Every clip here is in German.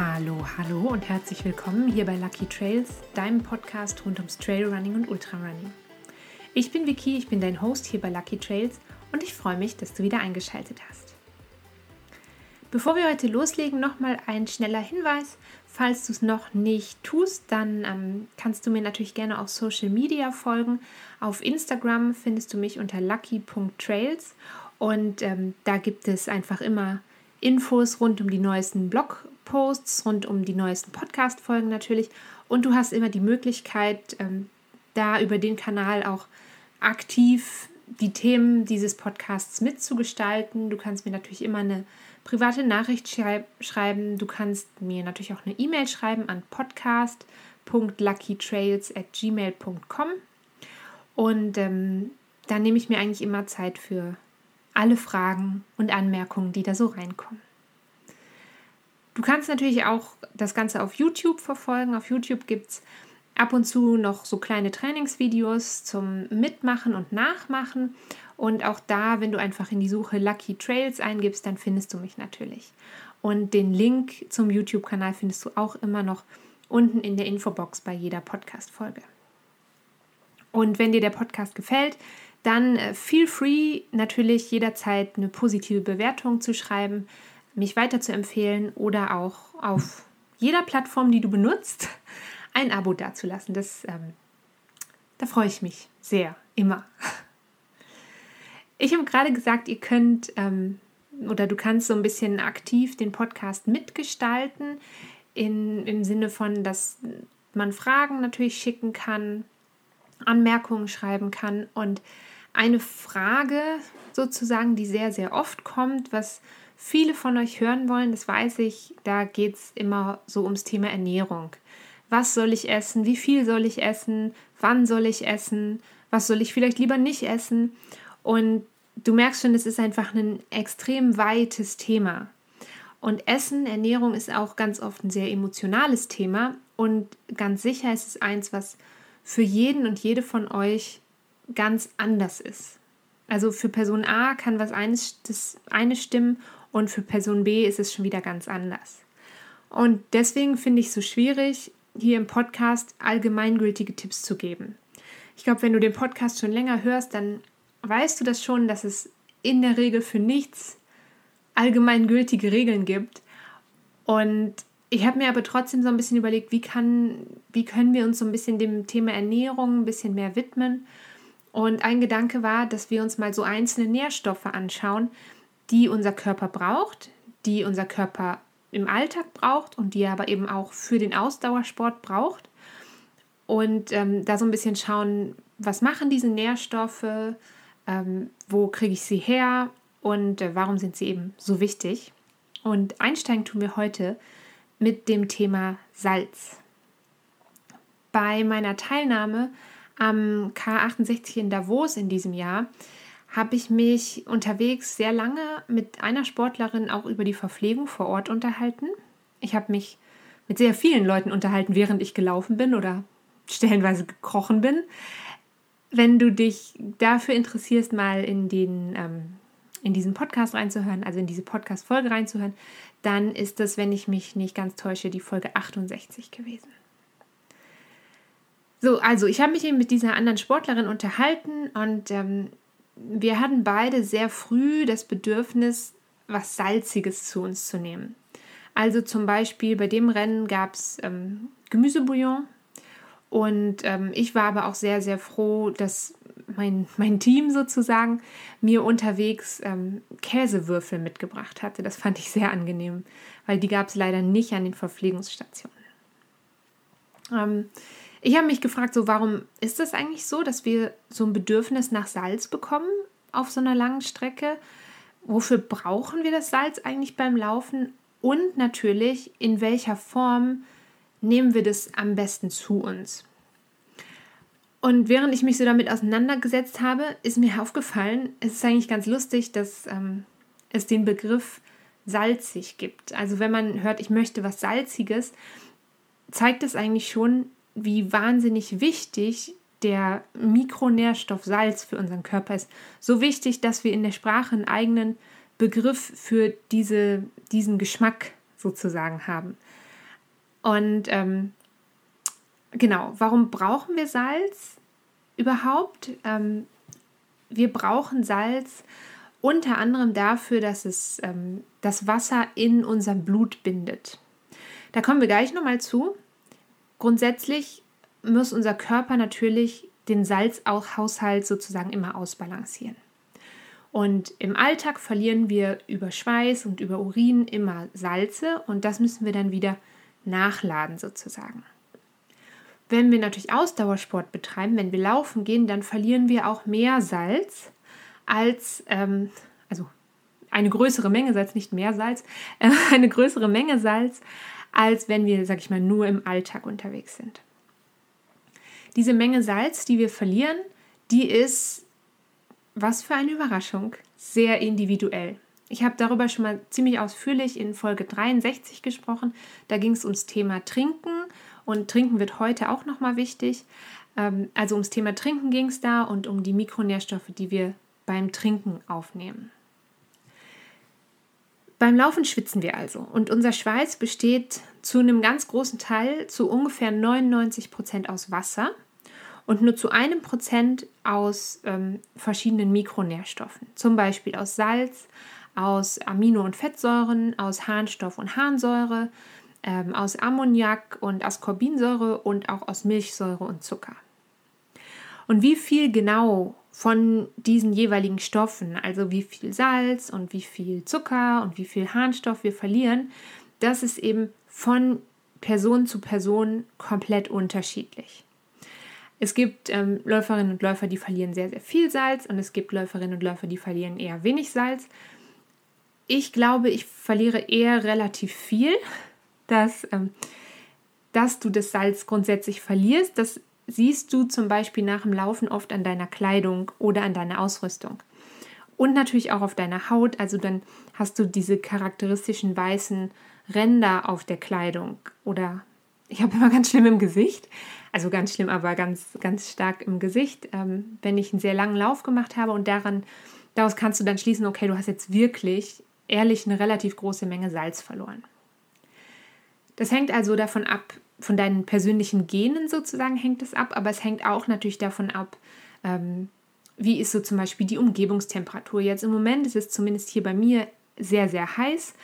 Hallo, hallo und herzlich willkommen hier bei Lucky Trails, deinem Podcast rund ums Trailrunning und Ultrarunning. Ich bin Vicky, ich bin dein Host hier bei Lucky Trails und ich freue mich, dass du wieder eingeschaltet hast. Bevor wir heute loslegen, nochmal ein schneller Hinweis. Falls du es noch nicht tust, dann ähm, kannst du mir natürlich gerne auf Social Media folgen. Auf Instagram findest du mich unter lucky.trails und ähm, da gibt es einfach immer Infos rund um die neuesten Blogposts, rund um die neuesten Podcast-Folgen natürlich. Und du hast immer die Möglichkeit, ähm, da über den Kanal auch aktiv die Themen dieses Podcasts mitzugestalten. Du kannst mir natürlich immer eine private Nachricht schreiben. Du kannst mir natürlich auch eine E-Mail schreiben an podcast.luckytrails@gmail.com und ähm, da nehme ich mir eigentlich immer Zeit für alle Fragen und Anmerkungen, die da so reinkommen. Du kannst natürlich auch das Ganze auf YouTube verfolgen. Auf YouTube gibt es ab und zu noch so kleine Trainingsvideos zum Mitmachen und Nachmachen. Und auch da, wenn du einfach in die Suche Lucky Trails eingibst, dann findest du mich natürlich. Und den Link zum YouTube-Kanal findest du auch immer noch unten in der Infobox bei jeder Podcast-Folge. Und wenn dir der Podcast gefällt, dann äh, feel free natürlich jederzeit eine positive Bewertung zu schreiben, mich weiter zu empfehlen oder auch auf jeder Plattform, die du benutzt, ein Abo dazulassen. Das, ähm, da freue ich mich sehr, immer. Ich habe gerade gesagt, ihr könnt ähm, oder du kannst so ein bisschen aktiv den Podcast mitgestalten, in, im Sinne von, dass man Fragen natürlich schicken kann, Anmerkungen schreiben kann und eine Frage sozusagen, die sehr, sehr oft kommt, was viele von euch hören wollen, das weiß ich, da geht es immer so ums Thema Ernährung. Was soll ich essen? Wie viel soll ich essen? Wann soll ich essen? Was soll ich vielleicht lieber nicht essen? Und du merkst schon, es ist einfach ein extrem weites Thema. Und Essen, Ernährung ist auch ganz oft ein sehr emotionales Thema. Und ganz sicher ist es eins, was für jeden und jede von euch ganz anders ist. Also für Person A kann was eines, das eine stimmen und für Person B ist es schon wieder ganz anders. Und deswegen finde ich es so schwierig, hier im Podcast allgemeingültige Tipps zu geben. Ich glaube, wenn du den Podcast schon länger hörst, dann weißt du das schon, dass es in der Regel für nichts allgemeingültige Regeln gibt. Und ich habe mir aber trotzdem so ein bisschen überlegt, wie, kann, wie können wir uns so ein bisschen dem Thema Ernährung ein bisschen mehr widmen und ein Gedanke war, dass wir uns mal so einzelne Nährstoffe anschauen, die unser Körper braucht, die unser Körper im Alltag braucht und die er aber eben auch für den Ausdauersport braucht. Und ähm, da so ein bisschen schauen, was machen diese Nährstoffe, ähm, wo kriege ich sie her und äh, warum sind sie eben so wichtig. Und einsteigen tun wir heute mit dem Thema Salz. Bei meiner Teilnahme am K68 in Davos in diesem Jahr habe ich mich unterwegs sehr lange mit einer Sportlerin auch über die Verpflegung vor Ort unterhalten. Ich habe mich mit sehr vielen Leuten unterhalten, während ich gelaufen bin oder stellenweise gekrochen bin. Wenn du dich dafür interessierst, mal in, den, ähm, in diesen Podcast reinzuhören, also in diese Podcast-Folge reinzuhören, dann ist das, wenn ich mich nicht ganz täusche, die Folge 68 gewesen. So, also ich habe mich eben mit dieser anderen Sportlerin unterhalten und ähm, wir hatten beide sehr früh das Bedürfnis, was Salziges zu uns zu nehmen. Also zum Beispiel bei dem Rennen gab es ähm, Gemüsebouillon und ähm, ich war aber auch sehr, sehr froh, dass mein, mein Team sozusagen mir unterwegs ähm, Käsewürfel mitgebracht hatte. Das fand ich sehr angenehm, weil die gab es leider nicht an den Verpflegungsstationen. Ähm, ich habe mich gefragt, so warum ist es eigentlich so, dass wir so ein Bedürfnis nach Salz bekommen auf so einer langen Strecke? Wofür brauchen wir das Salz eigentlich beim Laufen? Und natürlich, in welcher Form nehmen wir das am besten zu uns? Und während ich mich so damit auseinandergesetzt habe, ist mir aufgefallen, es ist eigentlich ganz lustig, dass ähm, es den Begriff salzig gibt. Also wenn man hört, ich möchte was Salziges, zeigt es eigentlich schon, wie wahnsinnig wichtig der Mikronährstoff Salz für unseren Körper ist. So wichtig, dass wir in der Sprache einen eigenen Begriff für diese, diesen Geschmack sozusagen haben. Und ähm, genau, warum brauchen wir Salz überhaupt? Ähm, wir brauchen Salz unter anderem dafür, dass es ähm, das Wasser in unserem Blut bindet. Da kommen wir gleich nochmal zu. Grundsätzlich muss unser Körper natürlich den Salzhaushalt sozusagen immer ausbalancieren. Und im Alltag verlieren wir über Schweiß und über Urin immer Salze und das müssen wir dann wieder nachladen sozusagen. Wenn wir natürlich Ausdauersport betreiben, wenn wir laufen gehen, dann verlieren wir auch mehr Salz als, ähm, also eine größere Menge Salz, nicht mehr Salz, äh, eine größere Menge Salz, als wenn wir, sag ich mal, nur im Alltag unterwegs sind. Diese Menge Salz, die wir verlieren, die ist, was für eine Überraschung, sehr individuell. Ich habe darüber schon mal ziemlich ausführlich in Folge 63 gesprochen. Da ging es ums Thema Trinken und Trinken wird heute auch nochmal wichtig. Ähm, also ums Thema Trinken ging es da und um die Mikronährstoffe, die wir beim Trinken aufnehmen. Beim Laufen schwitzen wir also und unser Schweiß besteht zu einem ganz großen Teil, zu ungefähr 99 Prozent aus Wasser und nur zu einem Prozent aus ähm, verschiedenen Mikronährstoffen, zum Beispiel aus Salz, aus Amino- und Fettsäuren, aus Harnstoff und Harnsäure, ähm, aus Ammoniak und Ascorbinsäure und auch aus Milchsäure und Zucker. Und wie viel genau von diesen jeweiligen Stoffen, also wie viel Salz und wie viel Zucker und wie viel Harnstoff wir verlieren, das ist eben von Person zu Person komplett unterschiedlich. Es gibt ähm, Läuferinnen und Läufer, die verlieren sehr, sehr viel Salz und es gibt Läuferinnen und Läufer, die verlieren eher wenig Salz. Ich glaube, ich verliere eher relativ viel, dass, ähm, dass du das Salz grundsätzlich verlierst. Das siehst du zum Beispiel nach dem Laufen oft an deiner Kleidung oder an deiner Ausrüstung. Und natürlich auch auf deiner Haut. Also dann hast du diese charakteristischen weißen Ränder auf der Kleidung. Oder ich habe immer ganz schlimm im Gesicht. Also ganz schlimm, aber ganz, ganz stark im Gesicht, ähm, wenn ich einen sehr langen Lauf gemacht habe und daran, daraus kannst du dann schließen, okay, du hast jetzt wirklich ehrlich eine relativ große Menge Salz verloren. Das hängt also davon ab, von deinen persönlichen Genen sozusagen hängt es ab, aber es hängt auch natürlich davon ab, ähm, wie ist so zum Beispiel die Umgebungstemperatur. Jetzt im Moment ist es zumindest hier bei mir sehr, sehr heiß.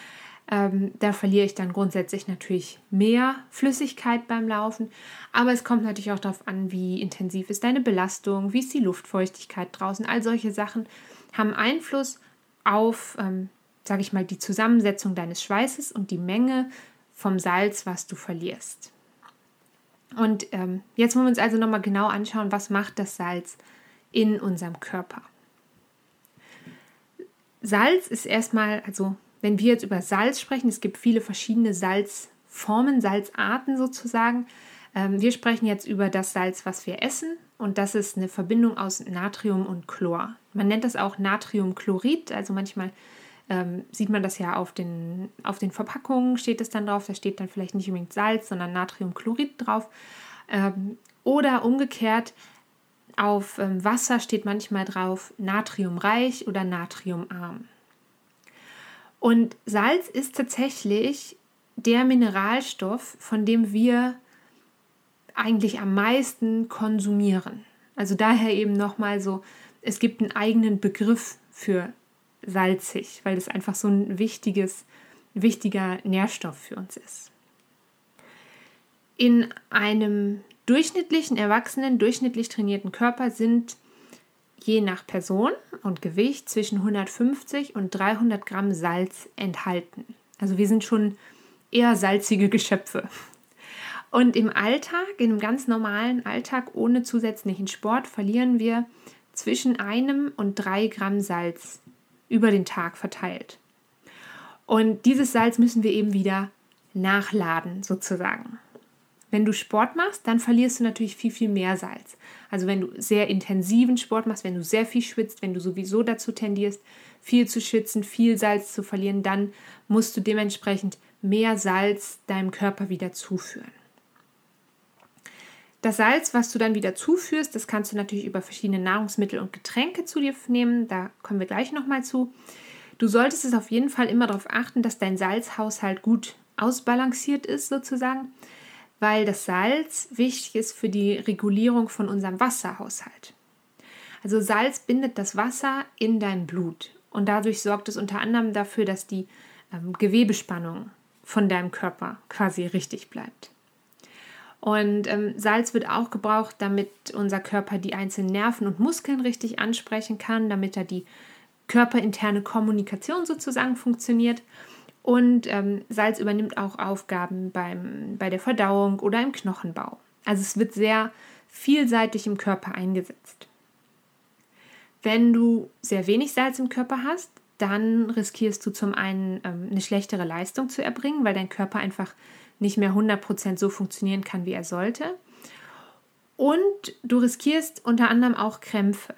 Ähm, da verliere ich dann grundsätzlich natürlich mehr Flüssigkeit beim Laufen. Aber es kommt natürlich auch darauf an, wie intensiv ist deine Belastung, wie ist die Luftfeuchtigkeit draußen. All solche Sachen haben Einfluss auf, ähm, sage ich mal, die Zusammensetzung deines Schweißes und die Menge vom Salz, was du verlierst. Und ähm, jetzt wollen wir uns also nochmal genau anschauen, was macht das Salz in unserem Körper. Salz ist erstmal, also wenn wir jetzt über Salz sprechen, es gibt viele verschiedene Salzformen, Salzarten sozusagen. Ähm, wir sprechen jetzt über das Salz, was wir essen und das ist eine Verbindung aus Natrium und Chlor. Man nennt das auch Natriumchlorid, also manchmal ähm, sieht man das ja auf den, auf den Verpackungen, steht es dann drauf, da steht dann vielleicht nicht unbedingt Salz, sondern Natriumchlorid drauf. Ähm, oder umgekehrt, auf ähm, Wasser steht manchmal drauf natriumreich oder natriumarm. Und Salz ist tatsächlich der Mineralstoff, von dem wir eigentlich am meisten konsumieren. Also daher eben nochmal so, es gibt einen eigenen Begriff für salzig, weil es einfach so ein wichtiges, wichtiger Nährstoff für uns ist. In einem durchschnittlichen, erwachsenen, durchschnittlich trainierten Körper sind je nach Person und Gewicht zwischen 150 und 300 Gramm Salz enthalten. Also wir sind schon eher salzige Geschöpfe. Und im Alltag, in einem ganz normalen Alltag ohne zusätzlichen Sport, verlieren wir zwischen einem und drei Gramm Salz über den Tag verteilt. Und dieses Salz müssen wir eben wieder nachladen, sozusagen. Wenn du Sport machst, dann verlierst du natürlich viel, viel mehr Salz. Also wenn du sehr intensiven Sport machst, wenn du sehr viel schwitzt, wenn du sowieso dazu tendierst, viel zu schwitzen, viel Salz zu verlieren, dann musst du dementsprechend mehr Salz deinem Körper wieder zuführen. Das Salz, was du dann wieder zuführst, das kannst du natürlich über verschiedene Nahrungsmittel und Getränke zu dir nehmen. Da kommen wir gleich nochmal zu. Du solltest es auf jeden Fall immer darauf achten, dass dein Salzhaushalt gut ausbalanciert ist, sozusagen. weil das Salz wichtig ist für die Regulierung von unserem Wasserhaushalt. Also Salz bindet das Wasser in dein Blut und dadurch sorgt es unter anderem dafür, dass die ähm, Gewebespannung von deinem Körper quasi richtig bleibt. Und ähm, Salz wird auch gebraucht, damit unser Körper die einzelnen Nerven und Muskeln richtig ansprechen kann, damit er die körperinterne Kommunikation sozusagen funktioniert. Und ähm, Salz übernimmt auch Aufgaben beim, bei der Verdauung oder im Knochenbau. Also es wird sehr vielseitig im Körper eingesetzt. Wenn du sehr wenig Salz im Körper hast, dann riskierst du zum einen ähm, eine schlechtere Leistung zu erbringen, weil dein Körper einfach nicht mehr 100% so funktionieren kann, wie er sollte. Und du riskierst unter anderem auch Krämpfe.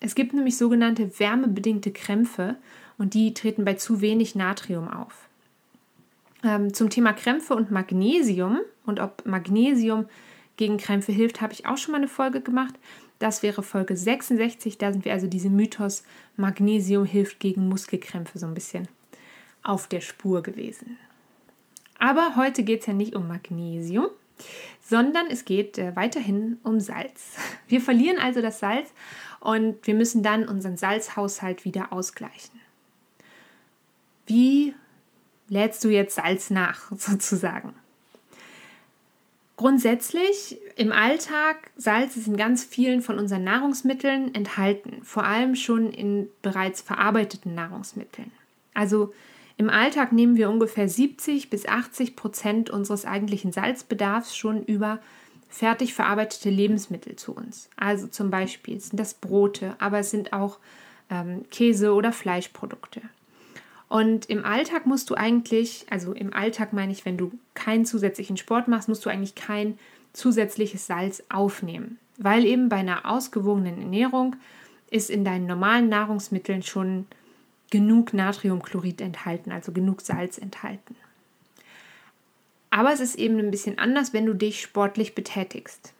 Es gibt nämlich sogenannte wärmebedingte Krämpfe und die treten bei zu wenig Natrium auf. Ähm, zum Thema Krämpfe und Magnesium und ob Magnesium gegen Krämpfe hilft, habe ich auch schon mal eine Folge gemacht. Das wäre Folge 66. Da sind wir also diesem Mythos Magnesium hilft gegen Muskelkrämpfe so ein bisschen auf der Spur gewesen. Aber heute geht es ja nicht um Magnesium, sondern es geht äh, weiterhin um Salz. Wir verlieren also das Salz und wir müssen dann unseren Salzhaushalt wieder ausgleichen. Wie lädst du jetzt Salz nach, sozusagen? Grundsätzlich im Alltag, Salz ist in ganz vielen von unseren Nahrungsmitteln enthalten, vor allem schon in bereits verarbeiteten Nahrungsmitteln. Also im Alltag nehmen wir ungefähr 70 bis 80 Prozent unseres eigentlichen Salzbedarfs schon über fertig verarbeitete Lebensmittel zu uns. Also zum Beispiel sind das Brote, aber es sind auch ähm, Käse- oder Fleischprodukte. Und im Alltag musst du eigentlich, also im Alltag meine ich, wenn du keinen zusätzlichen Sport machst, musst du eigentlich kein zusätzliches Salz aufnehmen, weil eben bei einer ausgewogenen Ernährung ist in deinen normalen Nahrungsmitteln schon genug Natriumchlorid enthalten, also genug Salz enthalten. Aber es ist eben ein bisschen anders, wenn du dich sportlich betätigst.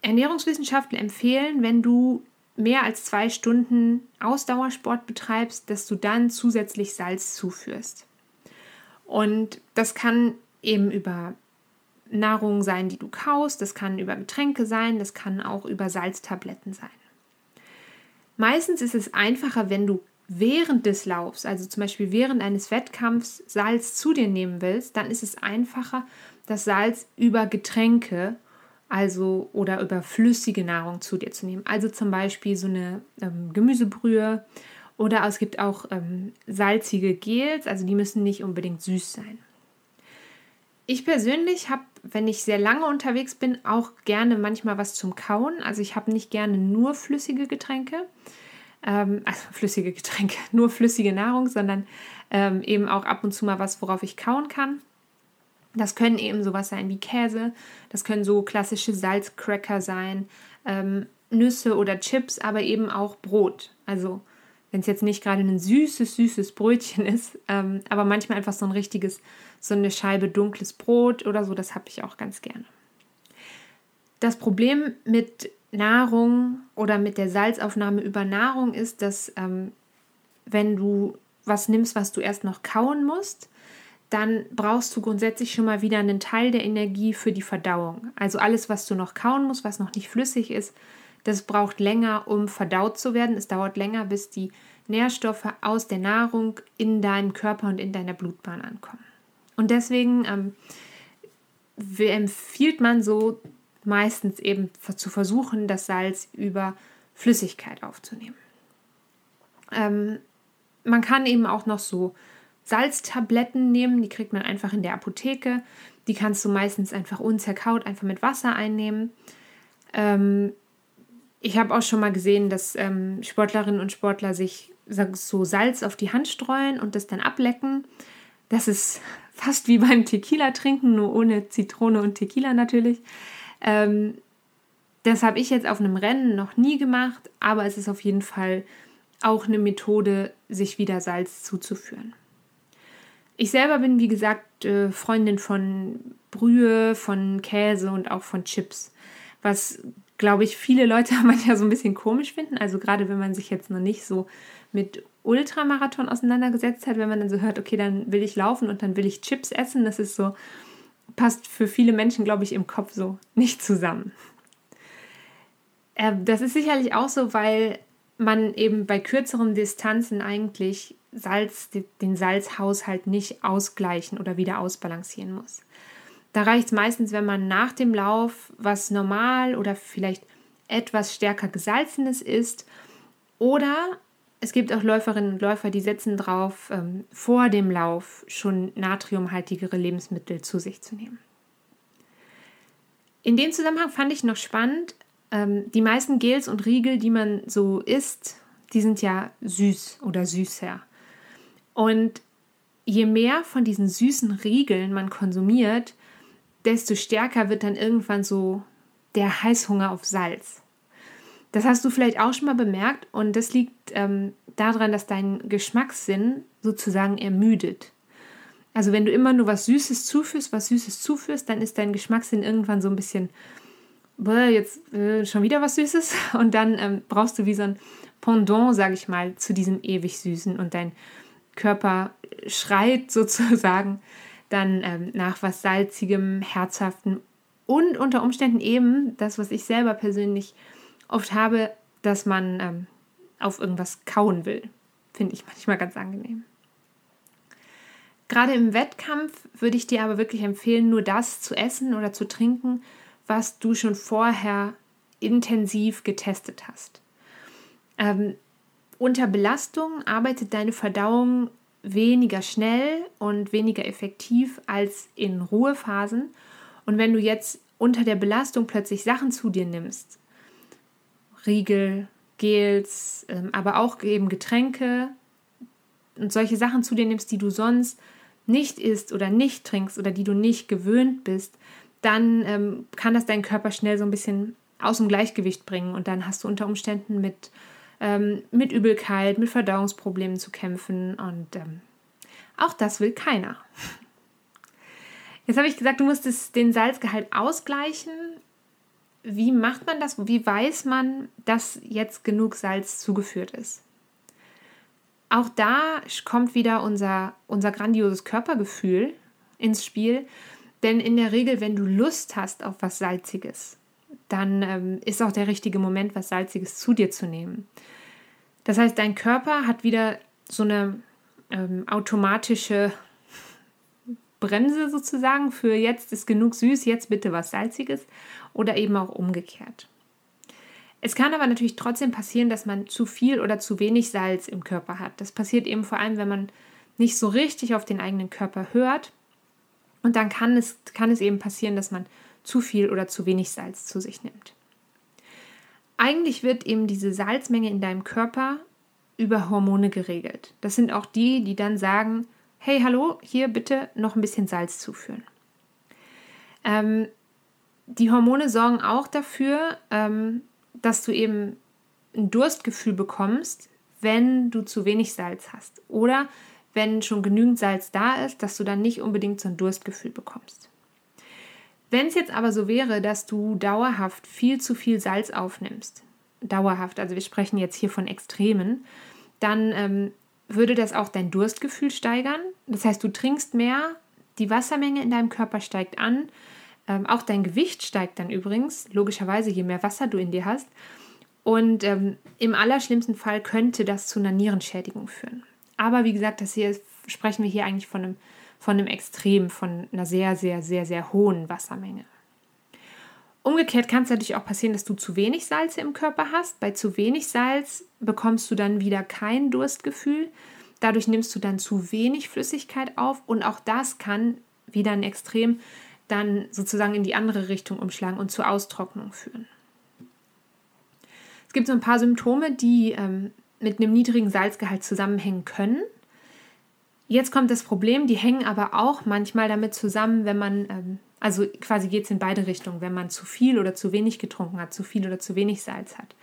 Ernährungswissenschaftler empfehlen, wenn du mehr als zwei Stunden Ausdauersport betreibst, dass du dann zusätzlich Salz zuführst. Und das kann eben über Nahrung sein, die du kaust, das kann über Getränke sein, das kann auch über Salztabletten sein. Meistens ist es einfacher, wenn du während des Laufs, also zum Beispiel während eines Wettkampfs, Salz zu dir nehmen willst, dann ist es einfacher, das Salz über Getränke also oder über flüssige Nahrung zu dir zu nehmen. Also zum Beispiel so eine ähm, Gemüsebrühe oder es gibt auch ähm, salzige Gels, also die müssen nicht unbedingt süß sein. Ich persönlich habe, wenn ich sehr lange unterwegs bin, auch gerne manchmal was zum Kauen. Also ich habe nicht gerne nur flüssige Getränke, ähm, also flüssige Getränke, nur flüssige Nahrung, sondern ähm, eben auch ab und zu mal was, worauf ich kauen kann. Das können eben sowas sein wie Käse, das können so klassische Salzcracker sein, ähm, Nüsse oder Chips, aber eben auch Brot. Also wenn es jetzt nicht gerade ein süßes, süßes Brötchen ist, ähm, aber manchmal einfach so ein richtiges, so eine Scheibe dunkles Brot oder so, das habe ich auch ganz gerne. Das Problem mit Nahrung oder mit der Salzaufnahme über Nahrung ist, dass ähm, wenn du was nimmst, was du erst noch kauen musst, dann brauchst du grundsätzlich schon mal wieder einen Teil der Energie für die Verdauung. Also alles, was du noch kauen musst, was noch nicht flüssig ist, das braucht länger, um verdaut zu werden. Es dauert länger, bis die Nährstoffe aus der Nahrung in deinem Körper und in deiner Blutbahn ankommen. Und deswegen ähm, empfiehlt man so meistens eben zu versuchen, das Salz über Flüssigkeit aufzunehmen. Ähm, man kann eben auch noch so Salztabletten nehmen, die kriegt man einfach in der Apotheke. Die kannst du meistens einfach unzerkaut einfach mit Wasser einnehmen. Ähm, ich habe auch schon mal gesehen, dass ähm, Sportlerinnen und Sportler sich so Salz auf die Hand streuen und das dann ablecken. Das ist fast wie beim Tequila trinken, nur ohne Zitrone und Tequila natürlich. Ähm, das habe ich jetzt auf einem Rennen noch nie gemacht, aber es ist auf jeden Fall auch eine Methode, sich wieder Salz zuzuführen. Ich selber bin, wie gesagt, äh, Freundin von Brühe, von Käse und auch von Chips. Was, glaube ich, viele Leute manchmal so ein bisschen komisch finden. Also gerade wenn man sich jetzt noch nicht so mit Ultramarathon auseinandergesetzt hat, wenn man dann so hört, okay, dann will ich laufen und dann will ich Chips essen. Das ist so, passt für viele Menschen, glaube ich, im Kopf so nicht zusammen. Äh, das ist sicherlich auch so, weil man eben bei kürzeren Distanzen eigentlich Salz, den Salzhaushalt nicht ausgleichen oder wieder ausbalancieren muss. Da reicht es meistens, wenn man nach dem Lauf was normal oder vielleicht etwas stärker gesalzenes isst. Oder es gibt auch Läuferinnen und Läufer, die setzen drauf, ähm, vor dem Lauf schon natriumhaltigere Lebensmittel zu sich zu nehmen. In dem Zusammenhang fand ich noch spannend, ähm, die meisten Gels und Riegel, die man so isst, die sind ja süß oder süßer. Und je mehr von diesen süßen Riegeln man konsumiert, desto stärker wird dann irgendwann so der Heißhunger auf Salz. Das hast du vielleicht auch schon mal bemerkt und das liegt ähm, daran, dass dein Geschmackssinn sozusagen ermüdet. Also wenn du immer nur was Süßes zuführst, was Süßes zuführst, dann ist dein Geschmackssinn irgendwann so ein bisschen, jetzt äh, schon wieder was Süßes und dann ähm, brauchst du wie so ein Pendant, sage ich mal, zu diesem ewig Süßen und dein Körper schreit sozusagen dann ähm, nach was Salzigem, Herzhaften und unter Umständen eben das, was ich selber persönlich oft habe, dass man ähm, auf irgendwas kauen will. Finde ich manchmal ganz angenehm. Gerade im Wettkampf würde ich dir aber wirklich empfehlen, nur das zu essen oder zu trinken, was du schon vorher intensiv getestet hast. Ähm, unter Belastung arbeitet deine Verdauung weniger schnell und weniger effektiv als in Ruhephasen. Und wenn du jetzt unter der Belastung plötzlich Sachen zu dir nimmst, Riegel, Gels, ähm, aber auch eben Getränke und solche Sachen zu dir nimmst, die du sonst nicht isst oder nicht trinkst oder die du nicht gewöhnt bist, dann ähm, kann das deinen Körper schnell so ein bisschen aus dem Gleichgewicht bringen und dann hast du unter Umständen mit ähm, mit Übelkeit, mit Verdauungsproblemen zu kämpfen und ähm, auch das will keiner. Jetzt habe ich gesagt, du musst den Salzgehalt ausgleichen. Wie macht man das? Wie weiß man, dass jetzt genug Salz zugeführt ist? Auch da kommt wieder unser, unser grandioses Körpergefühl ins Spiel. Denn in der Regel, wenn du Lust hast auf was Salziges, dann ähm, ist auch der richtige Moment, was Salziges zu dir zu nehmen. Das heißt, dein Körper hat wieder so eine ähm, automatische Bremse sozusagen für jetzt ist genug süß, jetzt bitte was Salziges oder eben auch umgekehrt. Es kann aber natürlich trotzdem passieren, dass man zu viel oder zu wenig Salz im Körper hat. Das passiert eben vor allem, wenn man nicht so richtig auf den eigenen Körper hört. Und dann kann es, kann es eben passieren, dass man zu viel oder zu wenig Salz zu sich nimmt. Eigentlich wird eben diese Salzmenge in deinem Körper über Hormone geregelt. Das sind auch die, die dann sagen, hey, hallo, hier bitte noch ein bisschen Salz zuführen. Ähm, die Hormone sorgen auch dafür, ähm, dass du eben ein Durstgefühl bekommst, wenn du zu wenig Salz hast. Oder wenn schon genügend Salz da ist, dass du dann nicht unbedingt so ein Durstgefühl bekommst. Wenn es jetzt aber so wäre, dass du dauerhaft viel zu viel Salz aufnimmst, dauerhaft, also wir sprechen jetzt hier von Extremen, dann ähm, würde das auch dein Durstgefühl steigern. Das heißt, du trinkst mehr, die Wassermenge in deinem Körper steigt an, ähm, auch dein Gewicht steigt dann übrigens, logischerweise, je mehr Wasser du in dir hast. Und ähm, im allerschlimmsten Fall könnte das zu einer Nierenschädigung führen. Aber wie gesagt, das hier sprechen wir hier eigentlich von einem von einem Extrem, von einer sehr, sehr, sehr, sehr hohen Wassermenge. Umgekehrt kann es natürlich auch passieren, dass du zu wenig Salze im Körper hast. Bei zu wenig Salz bekommst du dann wieder kein Durstgefühl. Dadurch nimmst du dann zu wenig Flüssigkeit auf und auch das kann wieder ein Extrem dann sozusagen in die andere Richtung umschlagen und zur Austrocknung führen. Es gibt so ein paar Symptome, die ähm, mit einem niedrigen Salzgehalt zusammenhängen können. Jetzt kommt das Problem, die hängen aber auch manchmal damit zusammen, wenn man, ähm, also quasi geht es in beide Richtungen, wenn man zu viel oder zu wenig getrunken hat, zu viel oder zu wenig Salz hat.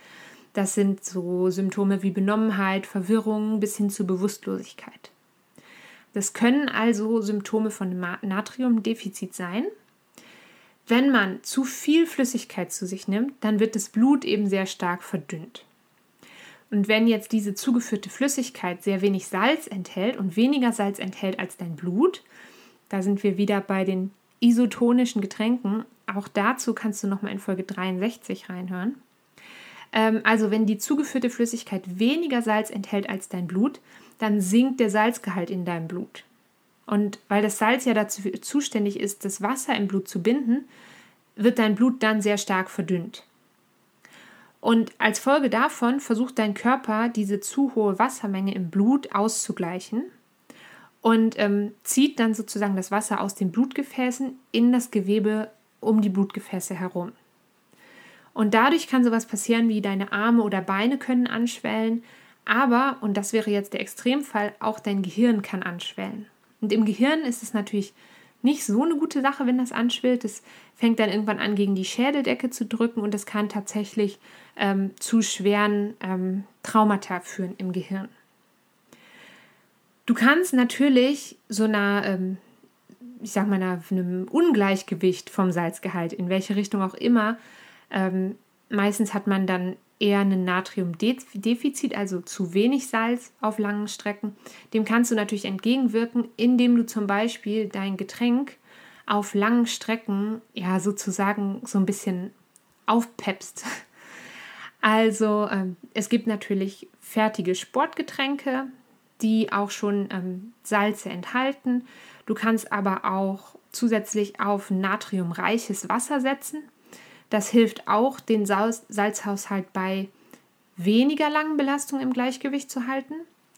Das sind so Symptome wie Benommenheit, Verwirrung bis hin zu Bewusstlosigkeit. Das können also Symptome von Natriumdefizit sein. Wenn man zu viel Flüssigkeit zu sich nimmt, dann wird das Blut eben sehr stark verdünnt. Und wenn jetzt diese zugeführte Flüssigkeit sehr wenig Salz enthält und weniger Salz enthält als dein Blut, da sind wir wieder bei den isotonischen Getränken. Auch dazu kannst du nochmal in Folge 63 reinhören. Ähm, also wenn die zugeführte Flüssigkeit weniger Salz enthält als dein Blut, dann sinkt der Salzgehalt in deinem Blut. Und weil das Salz ja dazu zuständig ist, das Wasser im Blut zu binden, wird dein Blut dann sehr stark verdünnt. Und als Folge davon versucht dein Körper, diese zu hohe Wassermenge im Blut auszugleichen und ähm, zieht dann sozusagen das Wasser aus den Blutgefäßen in das Gewebe um die Blutgefäße herum. Und dadurch kann sowas passieren wie deine Arme oder Beine können anschwellen, aber, und das wäre jetzt der Extremfall, auch dein Gehirn kann anschwellen. Und im Gehirn ist es natürlich nicht so eine gute Sache, wenn das anschwillt. Es fängt dann irgendwann an, gegen die Schädeldecke zu drücken und es kann tatsächlich ähm, zu schweren ähm, Traumata führen im Gehirn. Du kannst natürlich so einer, ähm, ich sag mal, einer, einem Ungleichgewicht vom Salzgehalt, in welche Richtung auch immer, ähm, meistens hat man dann eher ein Natriumdefizit, also zu wenig Salz auf langen Strecken. Dem kannst du natürlich entgegenwirken, indem du zum Beispiel dein Getränk auf langen Strecken ja sozusagen so ein bisschen aufpeppst. Also ähm, es gibt natürlich fertige Sportgetränke, die auch schon ähm, Salze enthalten. Du kannst aber auch zusätzlich auf natriumreiches Wasser setzen. Das hilft auch, den Salz Salzhaushalt bei weniger langen Belastungen im Gleichgewicht zu halten.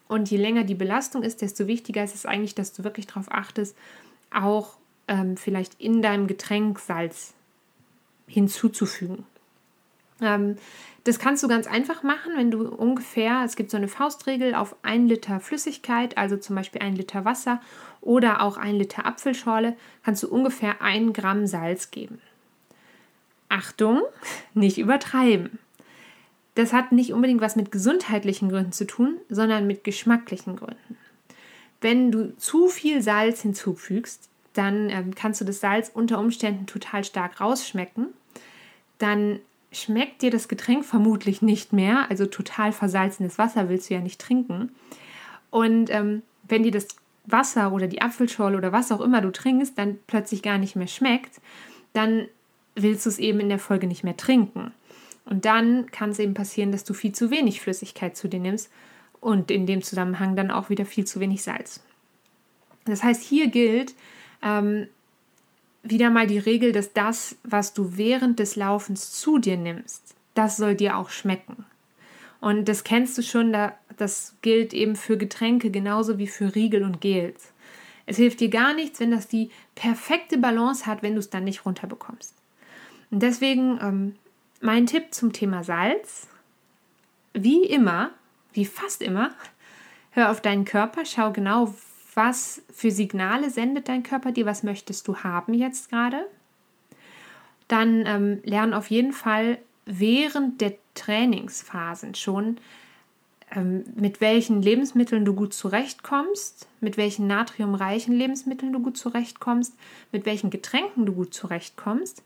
Und je länger die Belastung ist, desto wichtiger ist es eigentlich, dass du wirklich darauf achtest, auch ähm, vielleicht in deinem Getränk Salz hinzuzufügen. Ähm, das kannst du ganz einfach machen, wenn du ungefähr, es gibt so eine Faustregel auf ein Liter Flüssigkeit, also zum Beispiel ein Liter Wasser oder auch ein Liter Apfelschorle, kannst du ungefähr ein Gramm Salz geben. Achtung, nicht übertreiben. Das hat nicht unbedingt was mit gesundheitlichen Gründen zu tun, sondern mit geschmacklichen Gründen. Wenn du zu viel Salz hinzufügst, dann ähm, kannst du das Salz unter Umständen total stark rausschmecken. Dann schmeckt dir das Getränk vermutlich nicht mehr, also total versalzenes Wasser willst du ja nicht trinken. Und ähm, wenn dir das Wasser oder die Apfelschorle oder was auch immer du trinkst, dann plötzlich gar nicht mehr schmeckt, dann willst du es eben in der Folge nicht mehr trinken. Und dann kann es eben passieren, dass du viel zu wenig Flüssigkeit zu dir nimmst und in dem Zusammenhang dann auch wieder viel zu wenig Salz. Das heißt, hier gilt ähm, wieder mal die Regel, dass das, was du während des Laufens zu dir nimmst, das soll dir auch schmecken. Und das kennst du schon, das gilt eben für Getränke genauso wie für Riegel und Gels. Es hilft dir gar nichts, wenn das die perfekte Balance hat, wenn du es dann nicht runterbekommst. Und deswegen ähm, mein Tipp zum Thema Salz. Wie immer, wie fast immer, hör auf deinen Körper, schau genau, was für Signale sendet dein Körper dir, was möchtest du haben jetzt gerade. Dann ähm, lern auf jeden Fall während der Trainingsphasen schon, ähm, mit welchen Lebensmitteln du gut zurechtkommst, mit welchen natriumreichen Lebensmitteln du gut zurechtkommst, mit welchen Getränken du gut zurechtkommst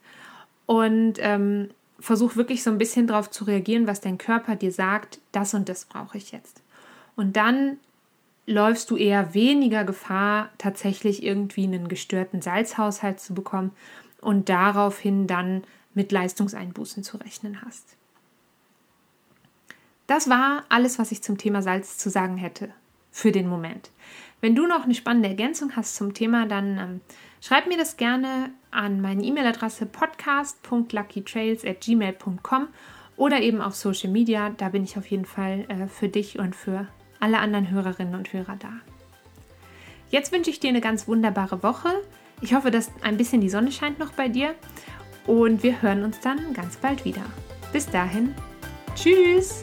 und ähm, versuch wirklich so ein bisschen darauf zu reagieren, was dein Körper dir sagt, das und das brauche ich jetzt. Und dann läufst du eher weniger Gefahr, tatsächlich irgendwie einen gestörten Salzhaushalt zu bekommen und daraufhin dann mit Leistungseinbußen zu rechnen hast. Das war alles, was ich zum Thema Salz zu sagen hätte für den Moment. Wenn du noch eine spannende Ergänzung hast zum Thema, dann ähm, schreib mir das gerne an meine E-Mail-Adresse podcast.luckytrails@gmail.com oder eben auf Social Media. Da bin ich auf jeden Fall äh, für dich und für alle anderen Hörerinnen und Hörer da. Jetzt wünsche ich dir eine ganz wunderbare Woche. Ich hoffe, dass ein bisschen die Sonne scheint noch bei dir und wir hören uns dann ganz bald wieder. Bis dahin, tschüss!